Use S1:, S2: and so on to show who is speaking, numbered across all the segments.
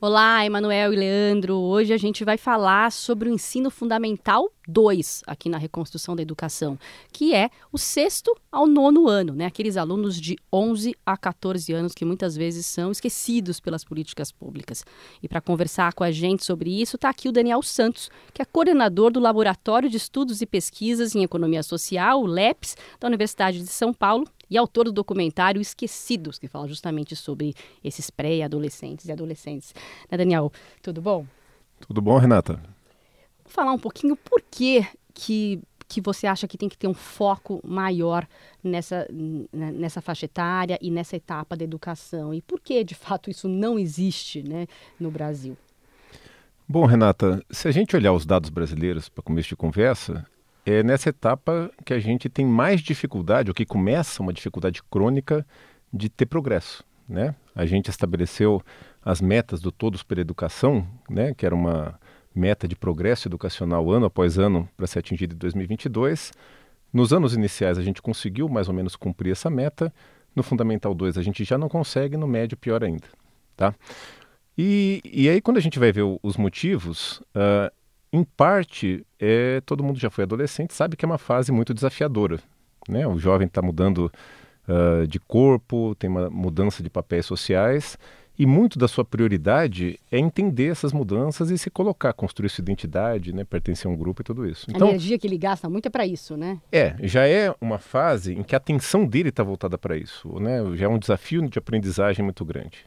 S1: Olá, Emanuel e Leandro. Hoje a gente vai falar sobre o ensino fundamental 2 aqui na reconstrução da educação, que é o sexto ao nono ano, né? Aqueles alunos de 11 a 14 anos que muitas vezes são esquecidos pelas políticas públicas. E para conversar com a gente sobre isso, está aqui o Daniel Santos, que é coordenador do Laboratório de Estudos e Pesquisas em Economia Social, o LEPS, da Universidade de São Paulo, e autor do documentário Esquecidos, que fala justamente sobre esses pré-adolescentes e adolescentes. Né, Daniel, tudo bom?
S2: Tudo bom, Renata?
S1: Vou falar um pouquinho por que, que que você acha que tem que ter um foco maior nessa, né, nessa faixa etária e nessa etapa da educação? E por que, de fato, isso não existe né, no Brasil?
S2: Bom, Renata, se a gente olhar os dados brasileiros para começo de conversa, é nessa etapa que a gente tem mais dificuldade, ou que começa uma dificuldade crônica de ter progresso. Né? A gente estabeleceu as metas do Todos pela Educação, né? que era uma meta de progresso educacional ano após ano para ser atingida em 2022. Nos anos iniciais a gente conseguiu mais ou menos cumprir essa meta. No Fundamental 2 a gente já não consegue, no médio pior ainda. Tá? E, e aí quando a gente vai ver os motivos, uh, em parte, é, todo mundo já foi adolescente, sabe que é uma fase muito desafiadora. Né? O jovem está mudando uh, de corpo, tem uma mudança de papéis sociais, e muito da sua prioridade é entender essas mudanças e se colocar, construir sua identidade, né, pertencer a um grupo e tudo isso.
S1: Então, a energia que ele gasta muito é para isso, né?
S2: É, já é uma fase em que a atenção dele está voltada para isso, né? Já é um desafio de aprendizagem muito grande.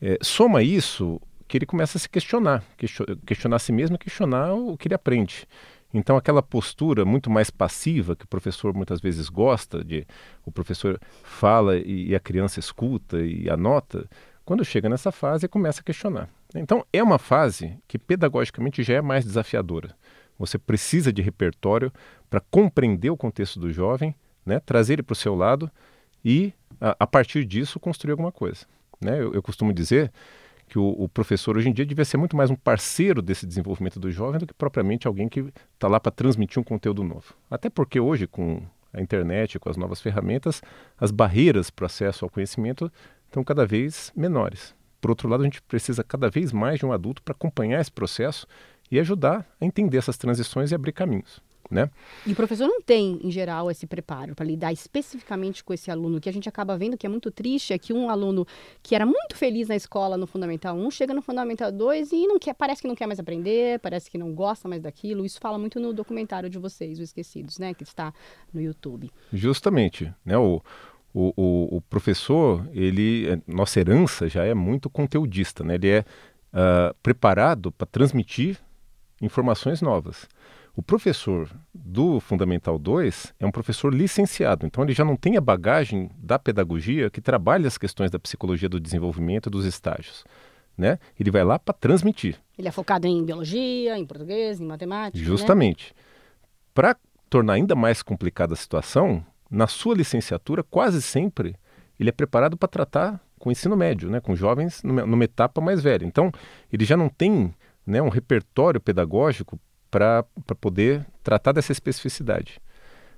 S2: É, soma isso que ele começa a se questionar, questionar a si mesmo questionar o que ele aprende. Então, aquela postura muito mais passiva que o professor muitas vezes gosta, de o professor fala e, e a criança escuta e anota, quando chega nessa fase, começa a questionar. Então, é uma fase que pedagogicamente já é mais desafiadora. Você precisa de repertório para compreender o contexto do jovem, né, trazer ele para o seu lado e, a, a, partir disso, construir alguma coisa. Né? Eu, eu costumo dizer que o, o, professor hoje em dia devia ser muito mais um parceiro desse desenvolvimento do jovem do que propriamente alguém que está lá para transmitir um conteúdo novo. Até porque hoje, com a internet, com as novas ferramentas, as barreiras para o acesso ao conhecimento estão cada vez menores. Por outro lado, a gente precisa cada vez mais de um adulto para acompanhar esse processo e ajudar a entender essas transições e abrir caminhos né?
S1: E o professor não tem, em geral, esse preparo para lidar especificamente com esse aluno. O que a gente acaba vendo que é muito triste é que um aluno que era muito feliz na escola no Fundamental 1 chega no Fundamental 2 e não quer, parece que não quer mais aprender, parece que não gosta mais daquilo. Isso fala muito no documentário de vocês, o Esquecidos, né? Que está no YouTube.
S2: Justamente, né? O, o, o, o professor, ele, é, nossa herança já é muito conteudista, né? Ele é uh, preparado para transmitir informações novas. O professor do Fundamental 2 é um professor licenciado, então ele já não tem a bagagem da pedagogia que trabalha as questões da psicologia do desenvolvimento dos estágios. Né? Ele vai lá para transmitir.
S1: Ele é focado em biologia, em português, em matemática.
S2: Né? Justamente. Né? Para tornar ainda mais complicada a situação, na sua licenciatura, quase sempre ele é preparado para tratar com o ensino médio, né? com jovens numa, numa etapa mais velha. Então, ele já não tem né, um repertório pedagógico para poder tratar dessa especificidade.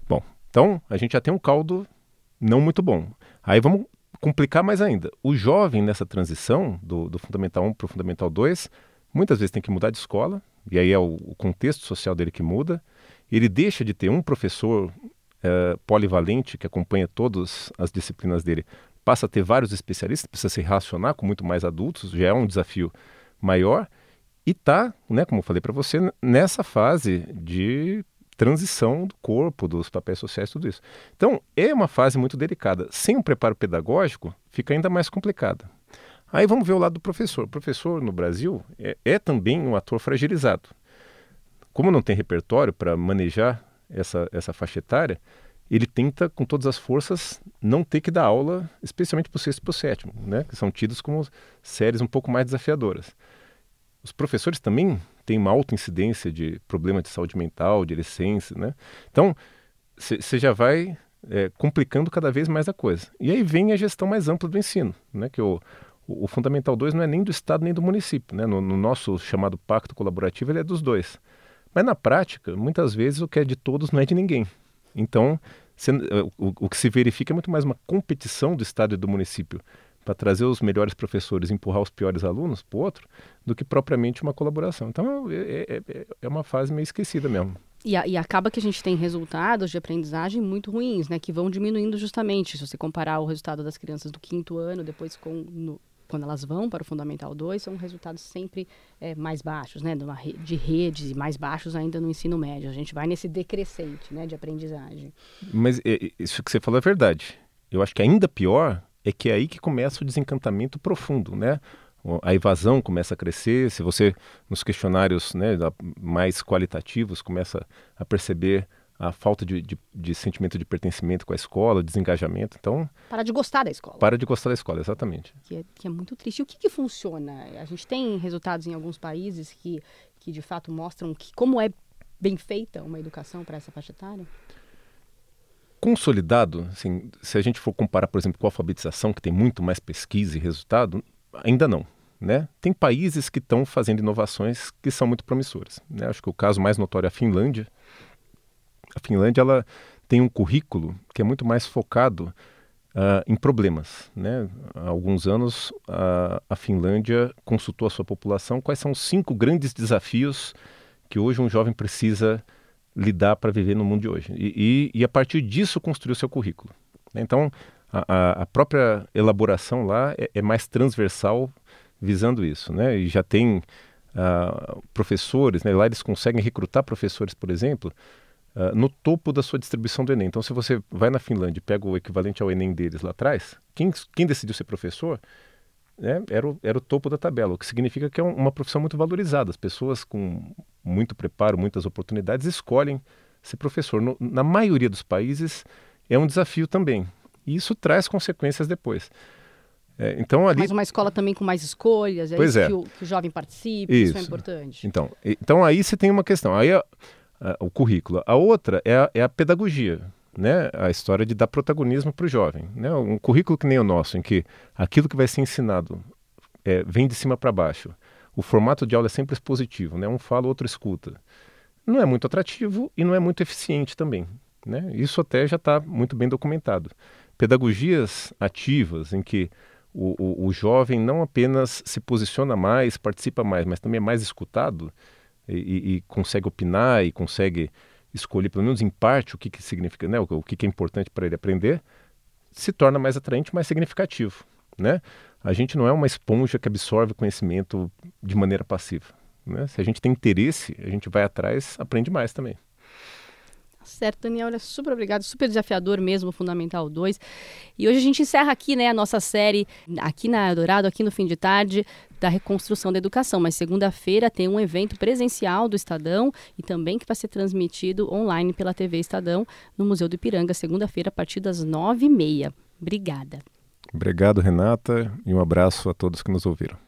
S2: Bom, então a gente já tem um caldo não muito bom. Aí vamos complicar mais ainda. O jovem nessa transição do, do Fundamental 1 para o Fundamental 2, muitas vezes tem que mudar de escola, e aí é o, o contexto social dele que muda. Ele deixa de ter um professor é, polivalente que acompanha todas as disciplinas dele, passa a ter vários especialistas, precisa se relacionar com muito mais adultos, já é um desafio maior e está, né, como eu falei para você, nessa fase de transição do corpo, dos papéis sociais, tudo isso. Então, é uma fase muito delicada. Sem um preparo pedagógico, fica ainda mais complicada. Aí vamos ver o lado do professor. O professor no Brasil é, é também um ator fragilizado. Como não tem repertório para manejar essa, essa faixa etária, ele tenta, com todas as forças, não ter que dar aula, especialmente para o sexto e para o sétimo, né? que são tidos como séries um pouco mais desafiadoras. Os professores também têm uma alta incidência de problema de saúde mental, de licença, né? Então, você já vai é, complicando cada vez mais a coisa. E aí vem a gestão mais ampla do ensino, né? Que o, o, o Fundamental 2 não é nem do Estado nem do município, né? No, no, nosso chamado pacto colaborativo, ele é dos dois. Mas na prática, muitas vezes o que é de todos não é de ninguém. Então, cê, o, o que se verifica é muito mais uma competição do Estado e do município para trazer os melhores professores e empurrar os piores alunos para o outro, do que propriamente uma colaboração. Então é, é, é uma fase meio esquecida mesmo.
S1: E, a, e, acaba que a gente tem resultados de aprendizagem muito ruins, né? Que vão diminuindo justamente. Se você comparar o resultado das crianças do quinto ano, depois com no, quando elas vão para o Fundamental 2, são resultados sempre é, mais baixos, né? de redes e mais baixos ainda no ensino médio. A gente vai nesse decrescente né, de aprendizagem.
S2: Mas é, isso que você falou é verdade. Eu acho que ainda pior é que é aí que começa o desencantamento profundo, né? A evasão começa a crescer, se você, nos questionários né, mais qualitativos, começa a perceber a falta de, de, de, sentimento de pertencimento com a escola, desengajamento. Então.
S1: Para de gostar da escola.
S2: Para de gostar da escola, exatamente.
S1: Que é, que é muito triste. E o que, que funciona? A gente tem resultados em alguns países que, que de fato mostram que como é bem feita uma educação para essa faixa etária?
S2: Consolidado, assim, se a gente for comparar, por exemplo, com a alfabetização, que tem muito mais pesquisa e resultado, ainda não. Né? Tem países que estão fazendo inovações que são muito promissoras. Né? Acho que o caso mais notório é a Finlândia, a Finlândia ela tem um currículo que é muito mais focado uh, em problemas. Né? Há alguns anos, a, a Finlândia consultou a sua população quais são os cinco grandes desafios que hoje um jovem precisa lidar para viver no mundo de hoje. E, e, e a partir disso construiu seu currículo. Então, a, a própria elaboração lá é, é, mais transversal visando isso. Né? E já tem uh, professores, né? lá eles conseguem recrutar professores, por exemplo, Uh, no topo da sua distribuição do Enem. Então, se você vai na Finlândia e pega o equivalente ao Enem deles lá atrás, quem, quem decidiu ser professor né, era, o, era o topo da tabela, o que significa que é um, uma profissão muito valorizada. As pessoas com muito preparo, muitas oportunidades, escolhem ser professor. No, na maioria dos países, é um desafio também. E isso traz consequências depois. É, então ali...
S1: Mas uma escola também com mais escolhas, é
S2: pois
S1: isso
S2: é.
S1: que, o, que o jovem participe, isso. isso é importante.
S2: Então, então aí você tem uma questão. Aí o currículo. A outra é a, é a pedagogia, né? a história de dar protagonismo para o jovem. Né? Um currículo que nem o nosso, em que aquilo que vai ser ensinado é, vem de cima para baixo. O formato de aula é sempre expositivo, né? um fala, o outro escuta. Não é muito atrativo e não é muito eficiente também. Né? Isso até já está muito bem documentado. Pedagogias ativas, em que o, o, o jovem não apenas se posiciona mais, participa mais, mas também é mais escutado, e, e, consegue opinar e consegue escolher, pelo menos em parte, o que, que significa, né, o, o que, que é importante para ele aprender, se torna mais atraente, mais significativo. Né? A gente não é uma esponja que absorve conhecimento de maneira passiva. Né? Se a gente tem interesse, a gente vai atrás, aprende mais também.
S1: Certo, Daniel, olha, super obrigado, super desafiador mesmo, Fundamental 2. E hoje a gente encerra aqui, né, a nossa série aqui na Eldorado, aqui no fim de tarde, da reconstrução da educação. Mas segunda-feira tem um evento presencial do Estadão e também que vai ser transmitido online pela TV Estadão no Museu do Ipiranga, segunda-feira, a partir das nove e meia. Obrigada.
S2: Obrigado, Renata, e um abraço a todos que nos ouviram.